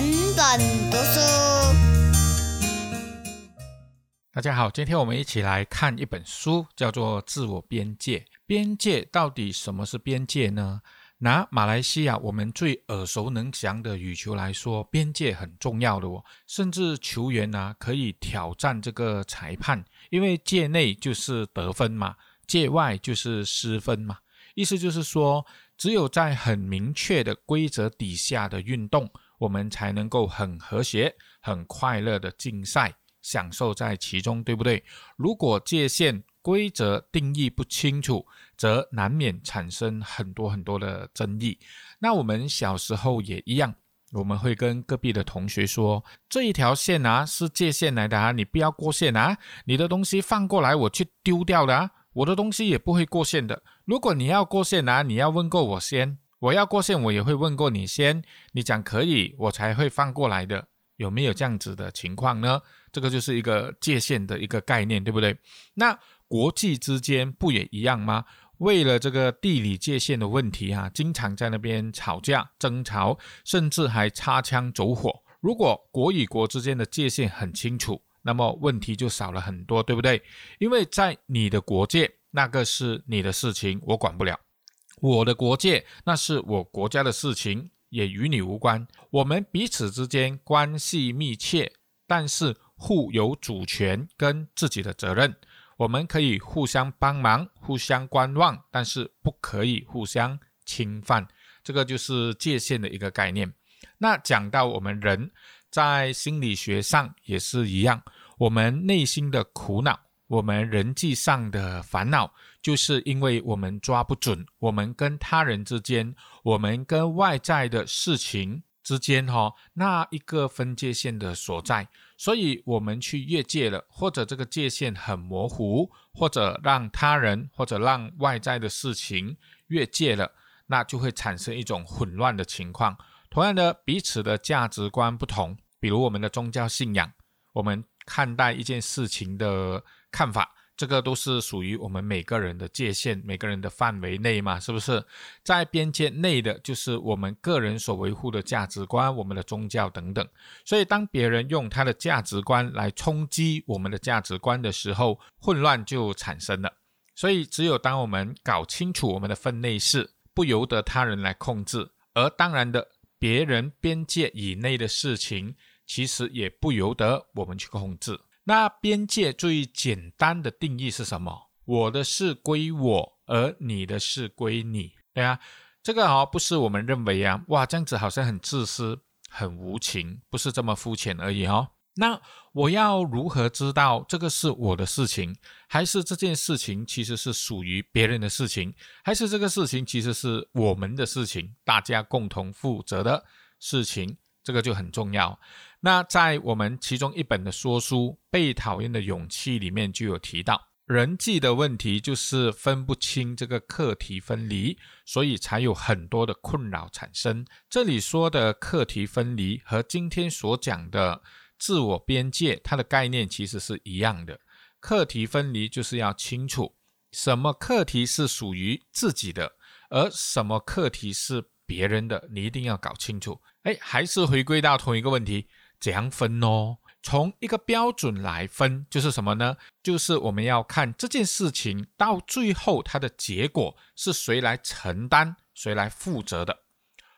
本读书。大家好，今天我们一起来看一本书，叫做《自我边界》。边界到底什么是边界呢？拿马来西亚我们最耳熟能详的羽球来说，边界很重要的哦。甚至球员呢可以挑战这个裁判，因为界内就是得分嘛，界外就是失分嘛。意思就是说，只有在很明确的规则底下的运动，我们才能够很和谐、很快乐的竞赛，享受在其中，对不对？如果界限，规则定义不清楚，则难免产生很多很多的争议。那我们小时候也一样，我们会跟隔壁的同学说：“这一条线啊，是界限来的啊，你不要过线啊！你的东西放过来，我去丢掉的啊！我的东西也不会过线的。如果你要过线啊，你要问过我先；我要过线，我也会问过你先。你讲可以，我才会放过来的。有没有这样子的情况呢？这个就是一个界限的一个概念，对不对？那。国际之间不也一样吗？为了这个地理界限的问题啊，经常在那边吵架、争吵，甚至还擦枪走火。如果国与国之间的界限很清楚，那么问题就少了很多，对不对？因为在你的国界，那个是你的事情，我管不了；我的国界，那是我国家的事情，也与你无关。我们彼此之间关系密切，但是互有主权跟自己的责任。我们可以互相帮忙、互相观望，但是不可以互相侵犯。这个就是界限的一个概念。那讲到我们人在心理学上也是一样，我们内心的苦恼，我们人际上的烦恼，就是因为我们抓不准我们跟他人之间，我们跟外在的事情之间，哈，那一个分界线的所在。所以，我们去越界了，或者这个界限很模糊，或者让他人或者让外在的事情越界了，那就会产生一种混乱的情况。同样的，彼此的价值观不同，比如我们的宗教信仰，我们看待一件事情的看法。这个都是属于我们每个人的界限，每个人的范围内嘛，是不是？在边界内的，就是我们个人所维护的价值观、我们的宗教等等。所以，当别人用他的价值观来冲击我们的价值观的时候，混乱就产生了。所以，只有当我们搞清楚我们的分内事，不由得他人来控制，而当然的，别人边界以内的事情，其实也不由得我们去控制。那边界最简单的定义是什么？我的事归我，而你的事归你，对啊，这个哦，不是我们认为啊，哇，这样子好像很自私、很无情，不是这么肤浅而已哦。那我要如何知道这个是我的事情，还是这件事情其实是属于别人的事情，还是这个事情其实是我们的事情，大家共同负责的事情？这个就很重要。那在我们其中一本的说书《被讨厌的勇气》里面就有提到，人际的问题就是分不清这个课题分离，所以才有很多的困扰产生。这里说的课题分离和今天所讲的自我边界，它的概念其实是一样的。课题分离就是要清楚什么课题是属于自己的，而什么课题是别人的，你一定要搞清楚。哎，还是回归到同一个问题。怎样分哦？从一个标准来分，就是什么呢？就是我们要看这件事情到最后它的结果是谁来承担、谁来负责的。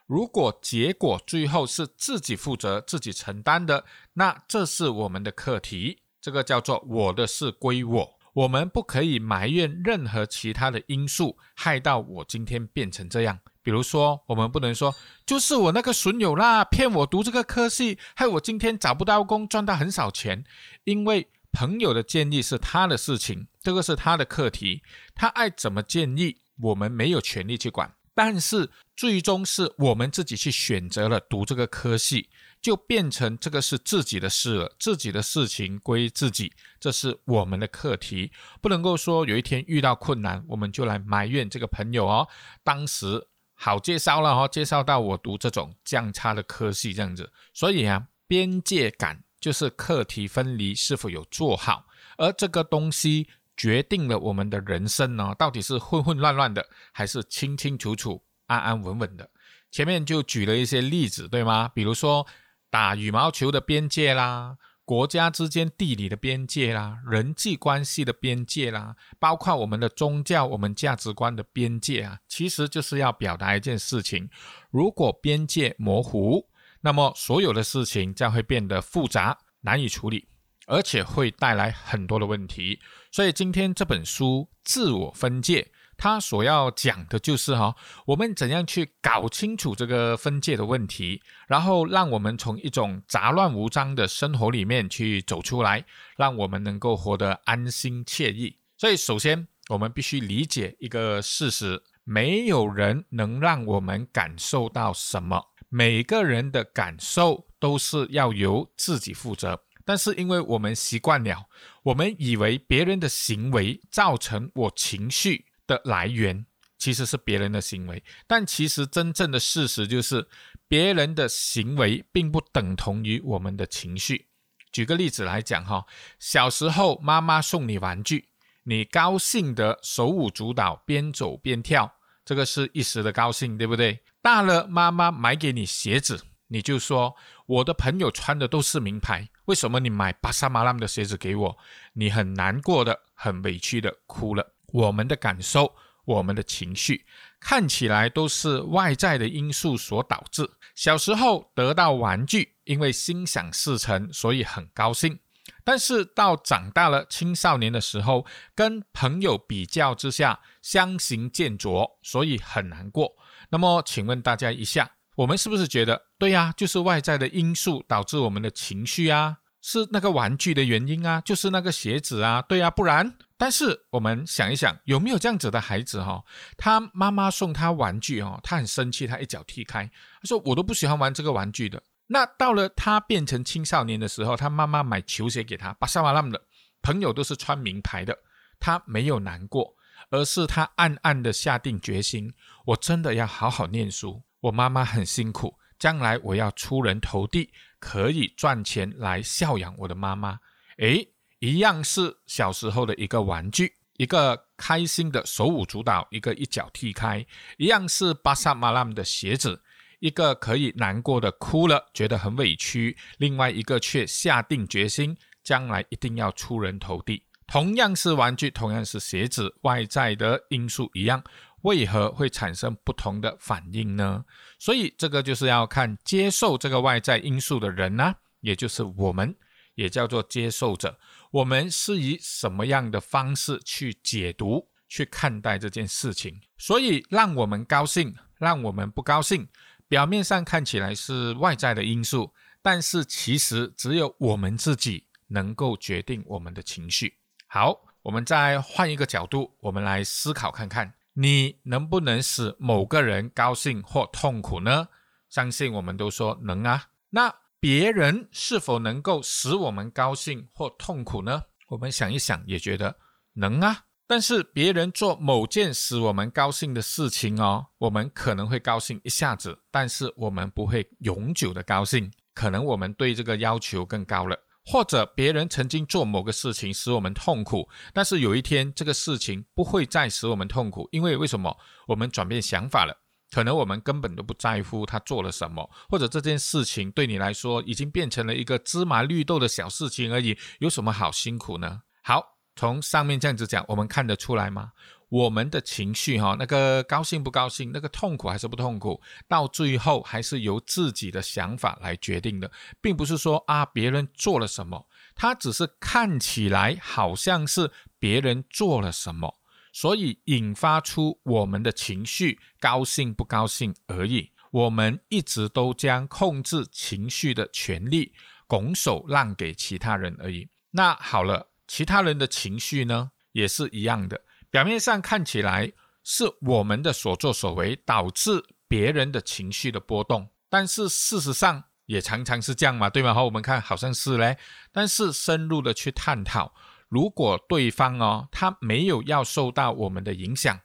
如果结果最后是自己负责、自己承担的，那这是我们的课题，这个叫做我的事归我。我们不可以埋怨任何其他的因素害到我今天变成这样。比如说，我们不能说就是我那个损友啦，骗我读这个科系，害我今天找不到工，赚到很少钱。因为朋友的建议是他的事情，这个是他的课题，他爱怎么建议，我们没有权利去管。但是最终是我们自己去选择了读这个科系，就变成这个是自己的事了，自己的事情归自己，这是我们的课题，不能够说有一天遇到困难，我们就来埋怨这个朋友哦，当时。好介绍了哈，介绍到我读这种降差的科系这样子，所以啊，边界感就是课题分离是否有做好，而这个东西决定了我们的人生呢，到底是混混乱乱的，还是清清楚楚、安安稳稳的。前面就举了一些例子，对吗？比如说打羽毛球的边界啦，国家之间地理的边界啦，人际关系的边界啦，包括我们的宗教、我们价值观的边界啊，其实就是要表达一件事情：如果边界模糊，那么所有的事情将会变得复杂、难以处理，而且会带来很多的问题。所以今天这本书《自我分界》。他所要讲的就是哈，我们怎样去搞清楚这个分界的问题，然后让我们从一种杂乱无章的生活里面去走出来，让我们能够活得安心惬意。所以，首先我们必须理解一个事实：没有人能让我们感受到什么，每个人的感受都是要由自己负责。但是，因为我们习惯了，我们以为别人的行为造成我情绪。的来源其实是别人的行为，但其实真正的事实就是，别人的行为并不等同于我们的情绪。举个例子来讲哈，小时候妈妈送你玩具，你高兴的手舞足蹈，边走边跳，这个是一时的高兴，对不对？大了，妈妈买给你鞋子，你就说我的朋友穿的都是名牌，为什么你买巴萨马拉的鞋子给我？你很难过的，很委屈的哭了。我们的感受、我们的情绪，看起来都是外在的因素所导致。小时候得到玩具，因为心想事成，所以很高兴。但是到长大了青少年的时候，跟朋友比较之下，相形见拙，所以很难过。那么，请问大家一下，我们是不是觉得，对呀，就是外在的因素导致我们的情绪啊？是那个玩具的原因啊，就是那个鞋子啊，对啊，不然。但是我们想一想，有没有这样子的孩子哈？他妈妈送他玩具哦，他很生气，他一脚踢开，他说我都不喜欢玩这个玩具的。那到了他变成青少年的时候，他妈妈买球鞋给他，巴沙瓦拉姆的朋友都是穿名牌的，他没有难过，而是他暗暗的下定决心，我真的要好好念书。我妈妈很辛苦。将来我要出人头地，可以赚钱来孝养我的妈妈。诶，一样是小时候的一个玩具，一个开心的手舞足蹈，一个一脚踢开；一样是巴萨马拉姆的鞋子，一个可以难过的哭了，觉得很委屈；另外一个却下定决心，将来一定要出人头地。同样是玩具，同样是鞋子，外在的因素一样。为何会产生不同的反应呢？所以这个就是要看接受这个外在因素的人呢，也就是我们，也叫做接受者。我们是以什么样的方式去解读、去看待这件事情？所以让我们高兴，让我们不高兴，表面上看起来是外在的因素，但是其实只有我们自己能够决定我们的情绪。好，我们再换一个角度，我们来思考看看。你能不能使某个人高兴或痛苦呢？相信我们都说能啊。那别人是否能够使我们高兴或痛苦呢？我们想一想，也觉得能啊。但是别人做某件使我们高兴的事情哦，我们可能会高兴一下子，但是我们不会永久的高兴。可能我们对这个要求更高了。或者别人曾经做某个事情使我们痛苦，但是有一天这个事情不会再使我们痛苦，因为为什么？我们转变想法了，可能我们根本都不在乎他做了什么，或者这件事情对你来说已经变成了一个芝麻绿豆的小事情而已，有什么好辛苦呢？好，从上面这样子讲，我们看得出来吗？我们的情绪，哈，那个高兴不高兴，那个痛苦还是不痛苦，到最后还是由自己的想法来决定的，并不是说啊别人做了什么，他只是看起来好像是别人做了什么，所以引发出我们的情绪，高兴不高兴而已。我们一直都将控制情绪的权利拱手让给其他人而已。那好了，其他人的情绪呢，也是一样的。表面上看起来是我们的所作所为导致别人的情绪的波动，但是事实上也常常是这样嘛，对吗？好，我们看好像是嘞，但是深入的去探讨，如果对方哦他没有要受到我们的影响，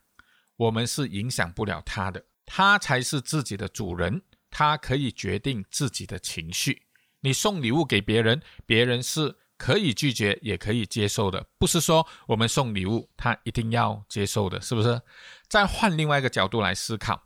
我们是影响不了他的，他才是自己的主人，他可以决定自己的情绪。你送礼物给别人，别人是。可以拒绝，也可以接受的，不是说我们送礼物他一定要接受的，是不是？再换另外一个角度来思考，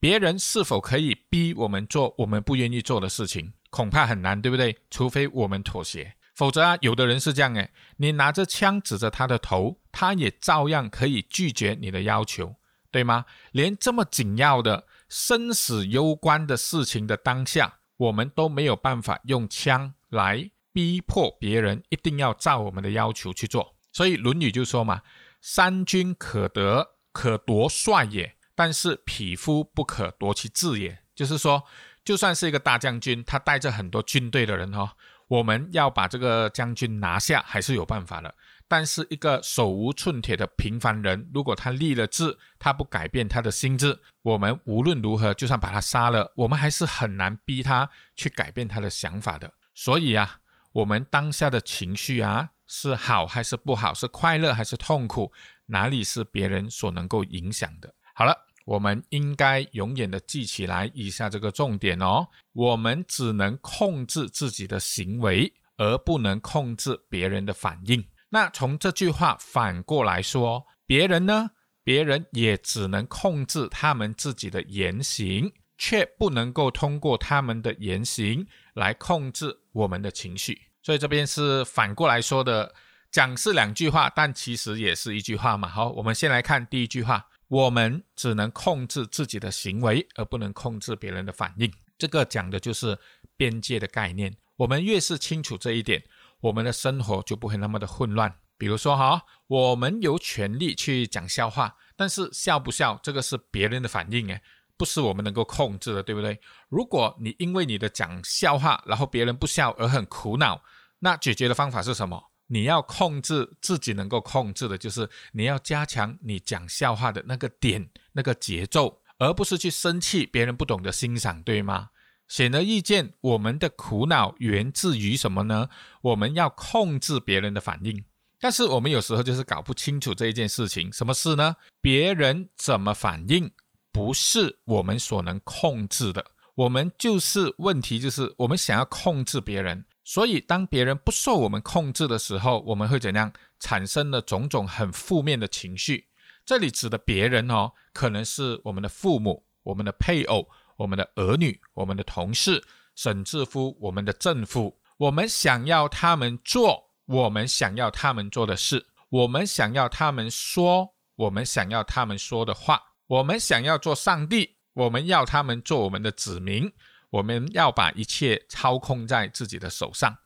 别人是否可以逼我们做我们不愿意做的事情？恐怕很难，对不对？除非我们妥协，否则啊，有的人是这样诶，你拿着枪指着他的头，他也照样可以拒绝你的要求，对吗？连这么紧要的、生死攸关的事情的当下，我们都没有办法用枪来逼迫别人一定要照我们的要求去做。所以《论语》就说嘛：“三军可得，可夺帅也；但是匹夫不可夺其志也。”就是说。就算是一个大将军，他带着很多军队的人哈，我们要把这个将军拿下还是有办法的。但是一个手无寸铁的平凡人，如果他立了志，他不改变他的心智，我们无论如何，就算把他杀了，我们还是很难逼他去改变他的想法的。所以啊，我们当下的情绪啊，是好还是不好，是快乐还是痛苦，哪里是别人所能够影响的？好了。我们应该永远的记起来以下这个重点哦，我们只能控制自己的行为，而不能控制别人的反应。那从这句话反过来说，别人呢？别人也只能控制他们自己的言行，却不能够通过他们的言行来控制我们的情绪。所以这边是反过来说的，讲是两句话，但其实也是一句话嘛。好，我们先来看第一句话。我们只能控制自己的行为，而不能控制别人的反应。这个讲的就是边界的概念。我们越是清楚这一点，我们的生活就不会那么的混乱。比如说哈，我们有权利去讲笑话，但是笑不笑，这个是别人的反应，诶，不是我们能够控制的，对不对？如果你因为你的讲笑话，然后别人不笑而很苦恼，那解决的方法是什么？你要控制自己能够控制的，就是你要加强你讲笑话的那个点、那个节奏，而不是去生气别人不懂得欣赏，对吗？显而易见，我们的苦恼源自于什么呢？我们要控制别人的反应，但是我们有时候就是搞不清楚这一件事情。什么事呢？别人怎么反应，不是我们所能控制的。我们就是问题，就是我们想要控制别人。所以，当别人不受我们控制的时候，我们会怎样？产生了种种很负面的情绪。这里指的别人哦，可能是我们的父母、我们的配偶、我们的儿女、我们的同事，甚至乎我们的政府。我们想要他们做我们想要他们做的事，我们想要他们说我们想要他们说的话，我们想要做上帝，我们要他们做我们的子民。我们要把一切操控在自己的手上，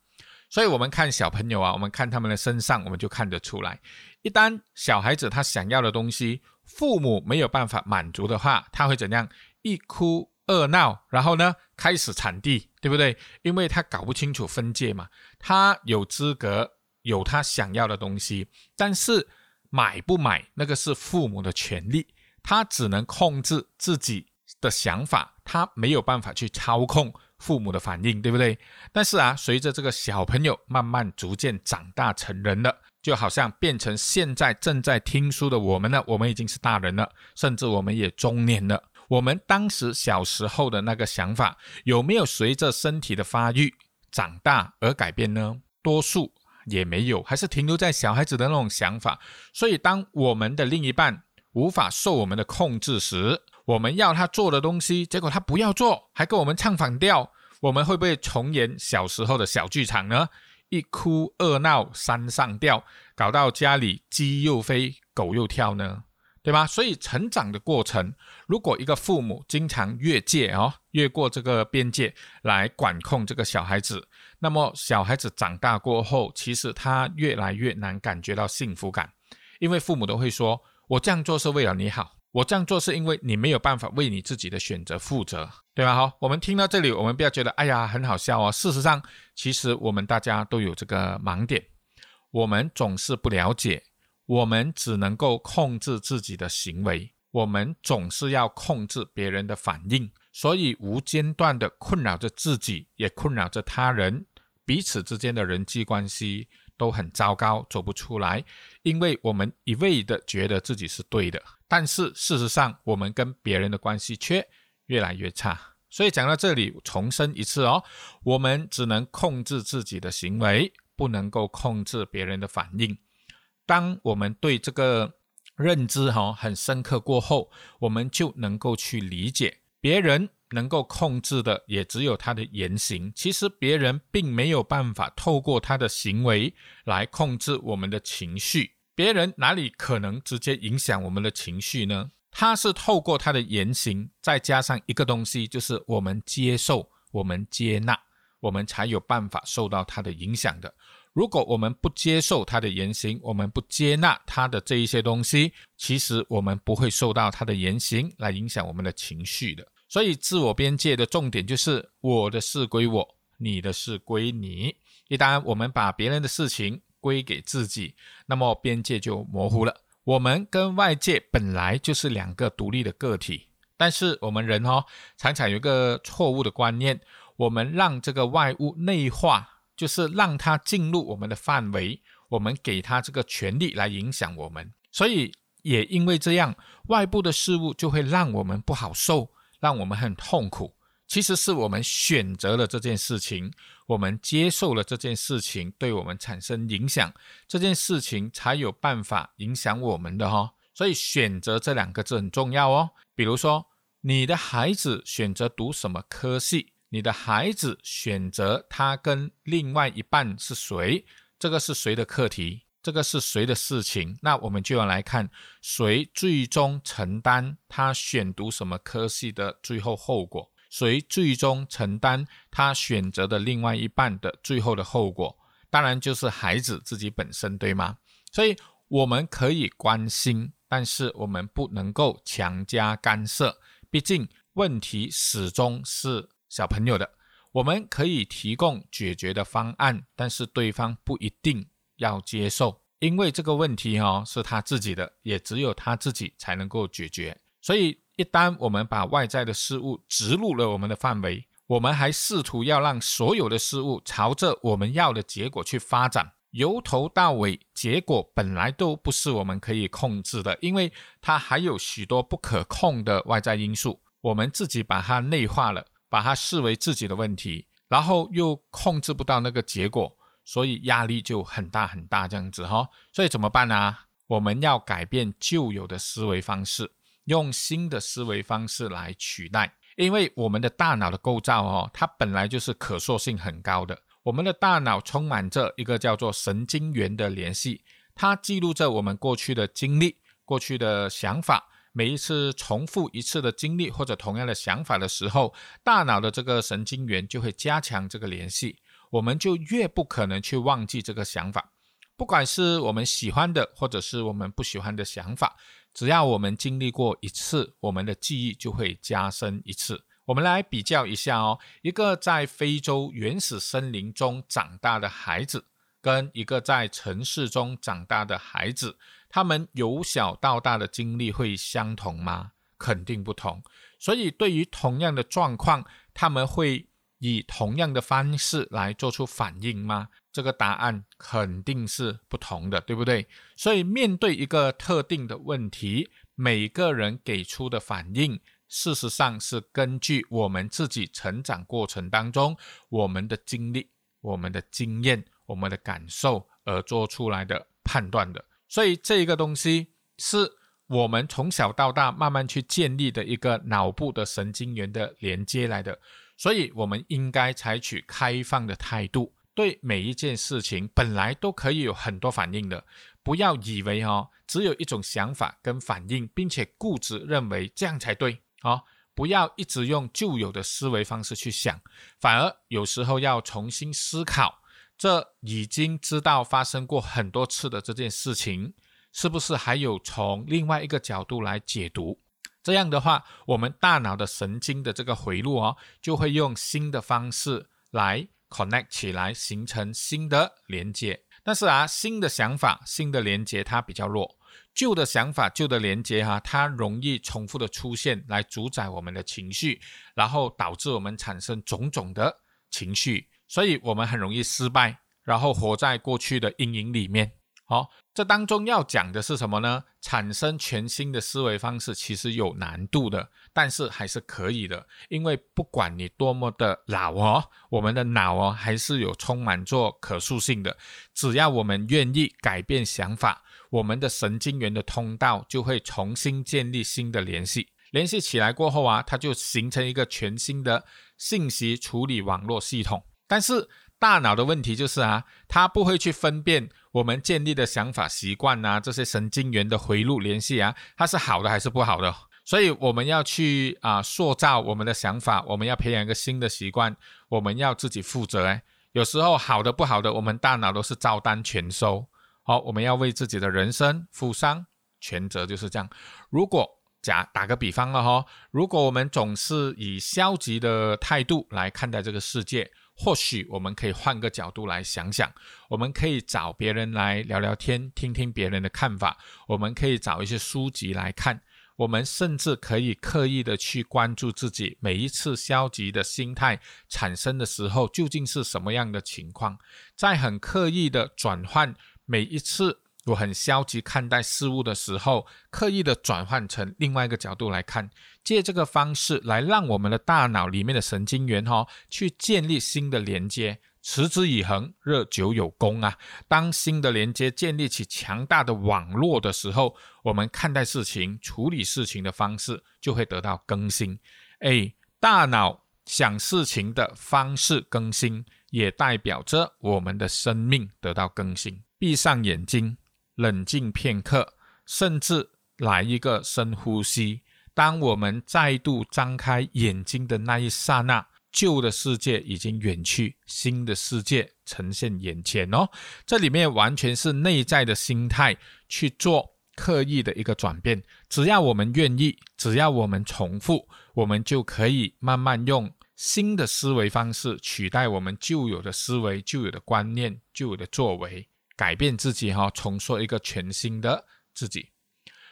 所以，我们看小朋友啊，我们看他们的身上，我们就看得出来。一旦小孩子他想要的东西，父母没有办法满足的话，他会怎样？一哭二闹，然后呢，开始铲地，对不对？因为他搞不清楚分界嘛。他有资格有他想要的东西，但是买不买那个是父母的权利，他只能控制自己。的想法，他没有办法去操控父母的反应，对不对？但是啊，随着这个小朋友慢慢逐渐长大成人了，就好像变成现在正在听书的我们呢，我们已经是大人了，甚至我们也中年了。我们当时小时候的那个想法，有没有随着身体的发育长大而改变呢？多数也没有，还是停留在小孩子的那种想法。所以，当我们的另一半无法受我们的控制时，我们要他做的东西，结果他不要做，还跟我们唱反调，我们会不会重演小时候的小剧场呢？一哭二闹三上吊，搞到家里鸡又飞，狗又跳呢？对吗？所以成长的过程，如果一个父母经常越界哦，越过这个边界来管控这个小孩子，那么小孩子长大过后，其实他越来越难感觉到幸福感，因为父母都会说：“我这样做是为了你好。”我这样做是因为你没有办法为你自己的选择负责，对吧？好，我们听到这里，我们不要觉得哎呀很好笑哦。事实上，其实我们大家都有这个盲点，我们总是不了解，我们只能够控制自己的行为，我们总是要控制别人的反应，所以无间断的困扰着自己，也困扰着他人，彼此之间的人际关系都很糟糕，走不出来，因为我们一味的觉得自己是对的。但是事实上，我们跟别人的关系却越来越差。所以讲到这里，重申一次哦，我们只能控制自己的行为，不能够控制别人的反应。当我们对这个认知哈很深刻过后，我们就能够去理解，别人能够控制的也只有他的言行。其实别人并没有办法透过他的行为来控制我们的情绪。别人哪里可能直接影响我们的情绪呢？他是透过他的言行，再加上一个东西，就是我们接受、我们接纳，我们才有办法受到他的影响的。如果我们不接受他的言行，我们不接纳他的这一些东西，其实我们不会受到他的言行来影响我们的情绪的。所以，自我边界的重点就是我的事归我，你的事归你。一旦我们把别人的事情归给自己，那么边界就模糊了。我们跟外界本来就是两个独立的个体，但是我们人哦，常常有一个错误的观念，我们让这个外物内化。就是让它进入我们的范围，我们给他这个权利来影响我们，所以也因为这样，外部的事物就会让我们不好受，让我们很痛苦。其实是我们选择了这件事情，我们接受了这件事情，对我们产生影响，这件事情才有办法影响我们的哈。所以选择这两个字很重要哦。比如说，你的孩子选择读什么科系？你的孩子选择他跟另外一半是谁，这个是谁的课题，这个是谁的事情，那我们就要来看谁最终承担他选读什么科系的最后后果，谁最终承担他选择的另外一半的最后的后果，当然就是孩子自己本身，对吗？所以我们可以关心，但是我们不能够强加干涉，毕竟问题始终是。小朋友的，我们可以提供解决的方案，但是对方不一定要接受，因为这个问题哈是他自己的，也只有他自己才能够解决。所以，一旦我们把外在的事物植入了我们的范围，我们还试图要让所有的事物朝着我们要的结果去发展，由头到尾，结果本来都不是我们可以控制的，因为它还有许多不可控的外在因素，我们自己把它内化了。把它视为自己的问题，然后又控制不到那个结果，所以压力就很大很大这样子哈。所以怎么办呢？我们要改变旧有的思维方式，用新的思维方式来取代。因为我们的大脑的构造哦，它本来就是可塑性很高的。我们的大脑充满着一个叫做神经元的联系，它记录着我们过去的经历、过去的想法。每一次重复一次的经历或者同样的想法的时候，大脑的这个神经元就会加强这个联系，我们就越不可能去忘记这个想法。不管是我们喜欢的或者是我们不喜欢的想法，只要我们经历过一次，我们的记忆就会加深一次。我们来比较一下哦，一个在非洲原始森林中长大的孩子，跟一个在城市中长大的孩子。他们由小到大的经历会相同吗？肯定不同。所以，对于同样的状况，他们会以同样的方式来做出反应吗？这个答案肯定是不同的，对不对？所以，面对一个特定的问题，每个人给出的反应，事实上是根据我们自己成长过程当中我们的经历、我们的经验、我们的感受而做出来的判断的。所以这个东西是我们从小到大慢慢去建立的一个脑部的神经元的连接来的，所以我们应该采取开放的态度，对每一件事情本来都可以有很多反应的，不要以为哈只有一种想法跟反应，并且固执认为这样才对啊！不要一直用旧有的思维方式去想，反而有时候要重新思考。这已经知道发生过很多次的这件事情，是不是还有从另外一个角度来解读？这样的话，我们大脑的神经的这个回路哦，就会用新的方式来 connect 起来，形成新的连接。但是啊，新的想法、新的连接它比较弱，旧的想法、旧的连接哈，它容易重复的出现，来主宰我们的情绪，然后导致我们产生种种的情绪。所以我们很容易失败，然后活在过去的阴影里面。好，这当中要讲的是什么呢？产生全新的思维方式其实有难度的，但是还是可以的。因为不管你多么的老哦，我们的脑哦还是有充满着可塑性的。只要我们愿意改变想法，我们的神经元的通道就会重新建立新的联系。联系起来过后啊，它就形成一个全新的信息处理网络系统。但是大脑的问题就是啊，它不会去分辨我们建立的想法习惯啊，这些神经元的回路联系啊，它是好的还是不好的。所以我们要去啊塑造我们的想法，我们要培养一个新的习惯，我们要自己负责。哎，有时候好的不好的，我们大脑都是照单全收。好，我们要为自己的人生负伤全责，就是这样。如果假打个比方了哈，如果我们总是以消极的态度来看待这个世界，或许我们可以换个角度来想想，我们可以找别人来聊聊天，听听别人的看法，我们可以找一些书籍来看。我们甚至可以刻意的去关注自己每一次消极的心态产生的时候究竟是什么样的情况，在很刻意的转换每一次我很消极看待事物的时候，刻意的转换成另外一个角度来看，借这个方式来让我们的大脑里面的神经元哈去建立新的连接。持之以恒，日久有功啊！当新的连接建立起强大的网络的时候，我们看待事情、处理事情的方式就会得到更新。哎，大脑想事情的方式更新，也代表着我们的生命得到更新。闭上眼睛，冷静片刻，甚至来一个深呼吸。当我们再度张开眼睛的那一刹那。旧的世界已经远去，新的世界呈现眼前哦。这里面完全是内在的心态去做刻意的一个转变。只要我们愿意，只要我们重复，我们就可以慢慢用新的思维方式取代我们旧有的思维、旧有的观念、旧有的作为，改变自己哈，重塑一个全新的自己。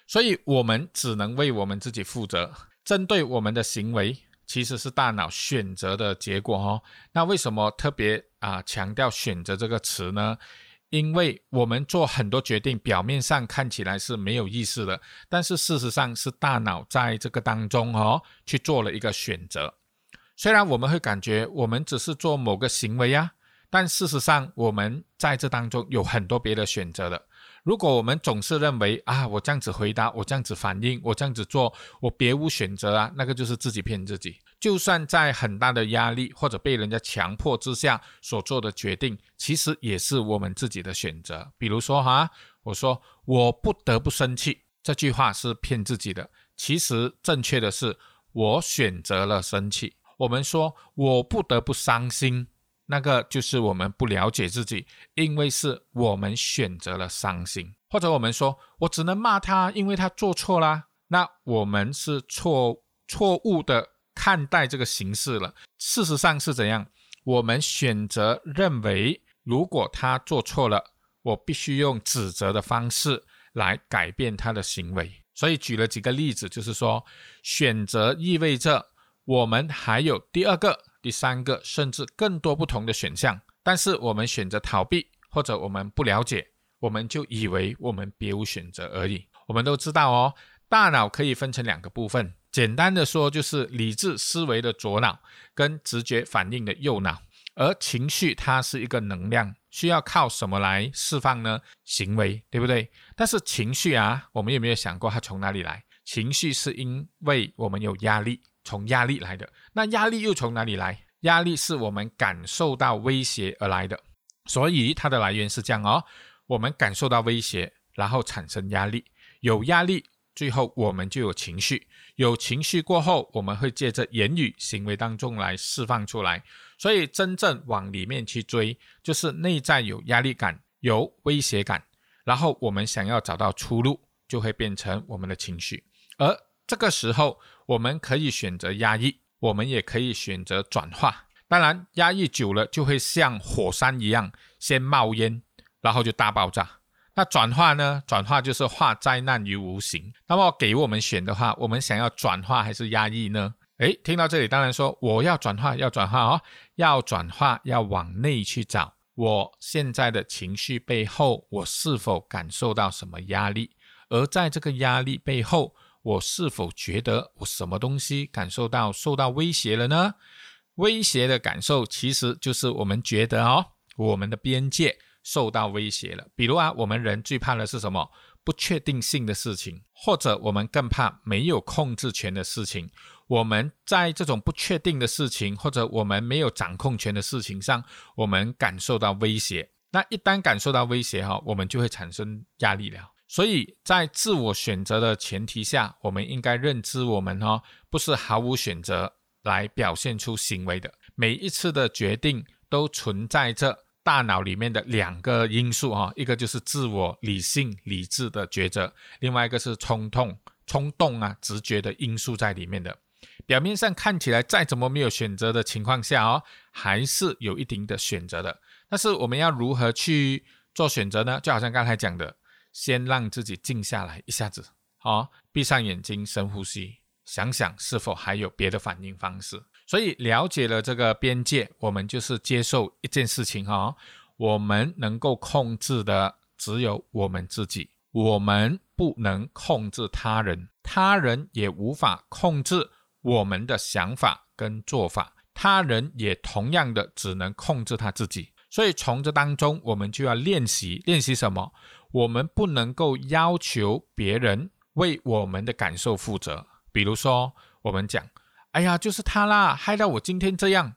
所以，我们只能为我们自己负责，针对我们的行为。其实是大脑选择的结果哦。那为什么特别啊强调选择这个词呢？因为我们做很多决定，表面上看起来是没有意识的，但是事实上是大脑在这个当中哦去做了一个选择。虽然我们会感觉我们只是做某个行为呀，但事实上我们在这当中有很多别的选择的。如果我们总是认为啊，我这样子回答，我这样子反应，我这样子做，我别无选择啊，那个就是自己骗自己。就算在很大的压力或者被人家强迫之下所做的决定，其实也是我们自己的选择。比如说哈，我说我不得不生气，这句话是骗自己的。其实正确的是我选择了生气。我们说我不得不伤心。那个就是我们不了解自己，因为是我们选择了伤心，或者我们说我只能骂他，因为他做错啦。那我们是错错误的看待这个形式了。事实上是怎样？我们选择认为，如果他做错了，我必须用指责的方式来改变他的行为。所以举了几个例子，就是说，选择意味着我们还有第二个。第三个，甚至更多不同的选项，但是我们选择逃避，或者我们不了解，我们就以为我们别无选择而已。我们都知道哦，大脑可以分成两个部分，简单的说就是理智思维的左脑跟直觉反应的右脑，而情绪它是一个能量，需要靠什么来释放呢？行为，对不对？但是情绪啊，我们有没有想过它从哪里来？情绪是因为我们有压力。从压力来的，那压力又从哪里来？压力是我们感受到威胁而来的，所以它的来源是这样哦。我们感受到威胁，然后产生压力，有压力，最后我们就有情绪，有情绪过后，我们会借着言语行为当中来释放出来。所以真正往里面去追，就是内在有压力感，有威胁感，然后我们想要找到出路，就会变成我们的情绪，而这个时候。我们可以选择压抑，我们也可以选择转化。当然，压抑久了就会像火山一样，先冒烟，然后就大爆炸。那转化呢？转化就是化灾难于无形。那么给我们选的话，我们想要转化还是压抑呢？诶，听到这里，当然说我要转化，要转化哦，要转化，要往内去找我现在的情绪背后，我是否感受到什么压力？而在这个压力背后。我是否觉得我什么东西感受到受到威胁了呢？威胁的感受其实就是我们觉得哦，我们的边界受到威胁了。比如啊，我们人最怕的是什么？不确定性的事情，或者我们更怕没有控制权的事情。我们在这种不确定的事情，或者我们没有掌控权的事情上，我们感受到威胁。那一旦感受到威胁哈，我们就会产生压力了。所以在自我选择的前提下，我们应该认知我们哦不是毫无选择来表现出行为的。每一次的决定都存在着大脑里面的两个因素哈，一个就是自我理性理智的抉择，另外一个是冲动冲动啊直觉的因素在里面的。表面上看起来再怎么没有选择的情况下哦，还是有一定的选择的。但是我们要如何去做选择呢？就好像刚才讲的，先让自己静下来一下子，好，闭上眼睛，深呼吸，想想是否还有别的反应方式。所以了解了这个边界，我们就是接受一件事情哈，我们能够控制的只有我们自己，我们不能控制他人，他人也无法控制我们的想法跟做法，他人也同样的只能控制他自己。所以从这当中，我们就要练习练习什么？我们不能够要求别人为我们的感受负责。比如说，我们讲：“哎呀，就是他啦，害到我今天这样。”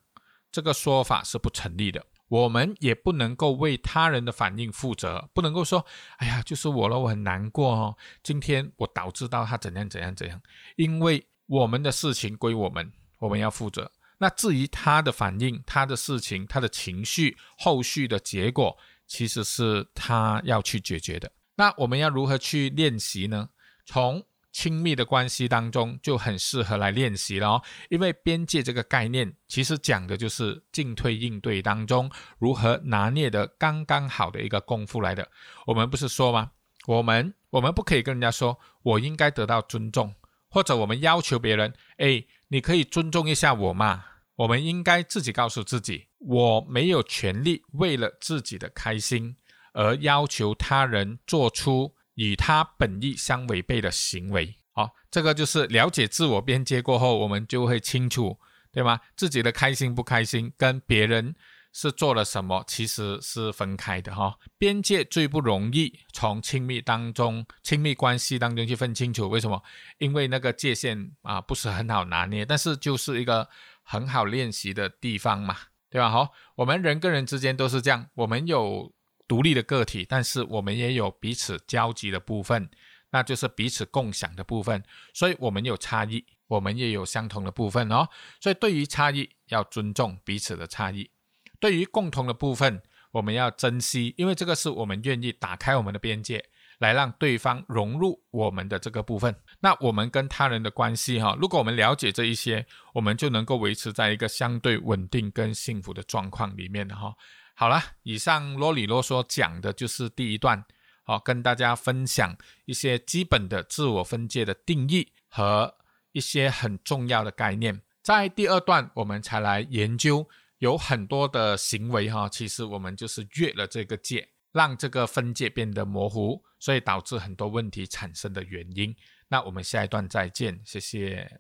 这个说法是不成立的。我们也不能够为他人的反应负责，不能够说：“哎呀，就是我了，我很难过哦，今天我导致到他怎样怎样怎样。”因为我们的事情归我们，我们要负责。那至于他的反应、他的事情、他的情绪、后续的结果，其实是他要去解决的。那我们要如何去练习呢？从亲密的关系当中就很适合来练习了哦。因为边界这个概念，其实讲的就是进退应对当中如何拿捏的刚刚好的一个功夫来的。我们不是说吗？我们我们不可以跟人家说我应该得到尊重，或者我们要求别人，哎。你可以尊重一下我吗？我们应该自己告诉自己，我没有权利为了自己的开心而要求他人做出与他本意相违背的行为。好，这个就是了解自我边界过后，我们就会清楚，对吗？自己的开心不开心跟别人。是做了什么，其实是分开的哈。边界最不容易从亲密当中、亲密关系当中去分清楚，为什么？因为那个界限啊不是很好拿捏，但是就是一个很好练习的地方嘛，对吧？好，我们人跟人之间都是这样，我们有独立的个体，但是我们也有彼此交集的部分，那就是彼此共享的部分。所以，我们有差异，我们也有相同的部分哦。所以，对于差异，要尊重彼此的差异。对于共同的部分，我们要珍惜，因为这个是我们愿意打开我们的边界，来让对方融入我们的这个部分。那我们跟他人的关系，哈，如果我们了解这一些，我们就能够维持在一个相对稳定跟幸福的状况里面的哈。好了，以上啰里啰嗦讲的就是第一段，好，跟大家分享一些基本的自我分界的定义和一些很重要的概念。在第二段，我们才来研究。有很多的行为哈，其实我们就是越了这个界，让这个分界变得模糊，所以导致很多问题产生的原因。那我们下一段再见，谢谢。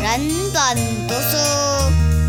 人本读书。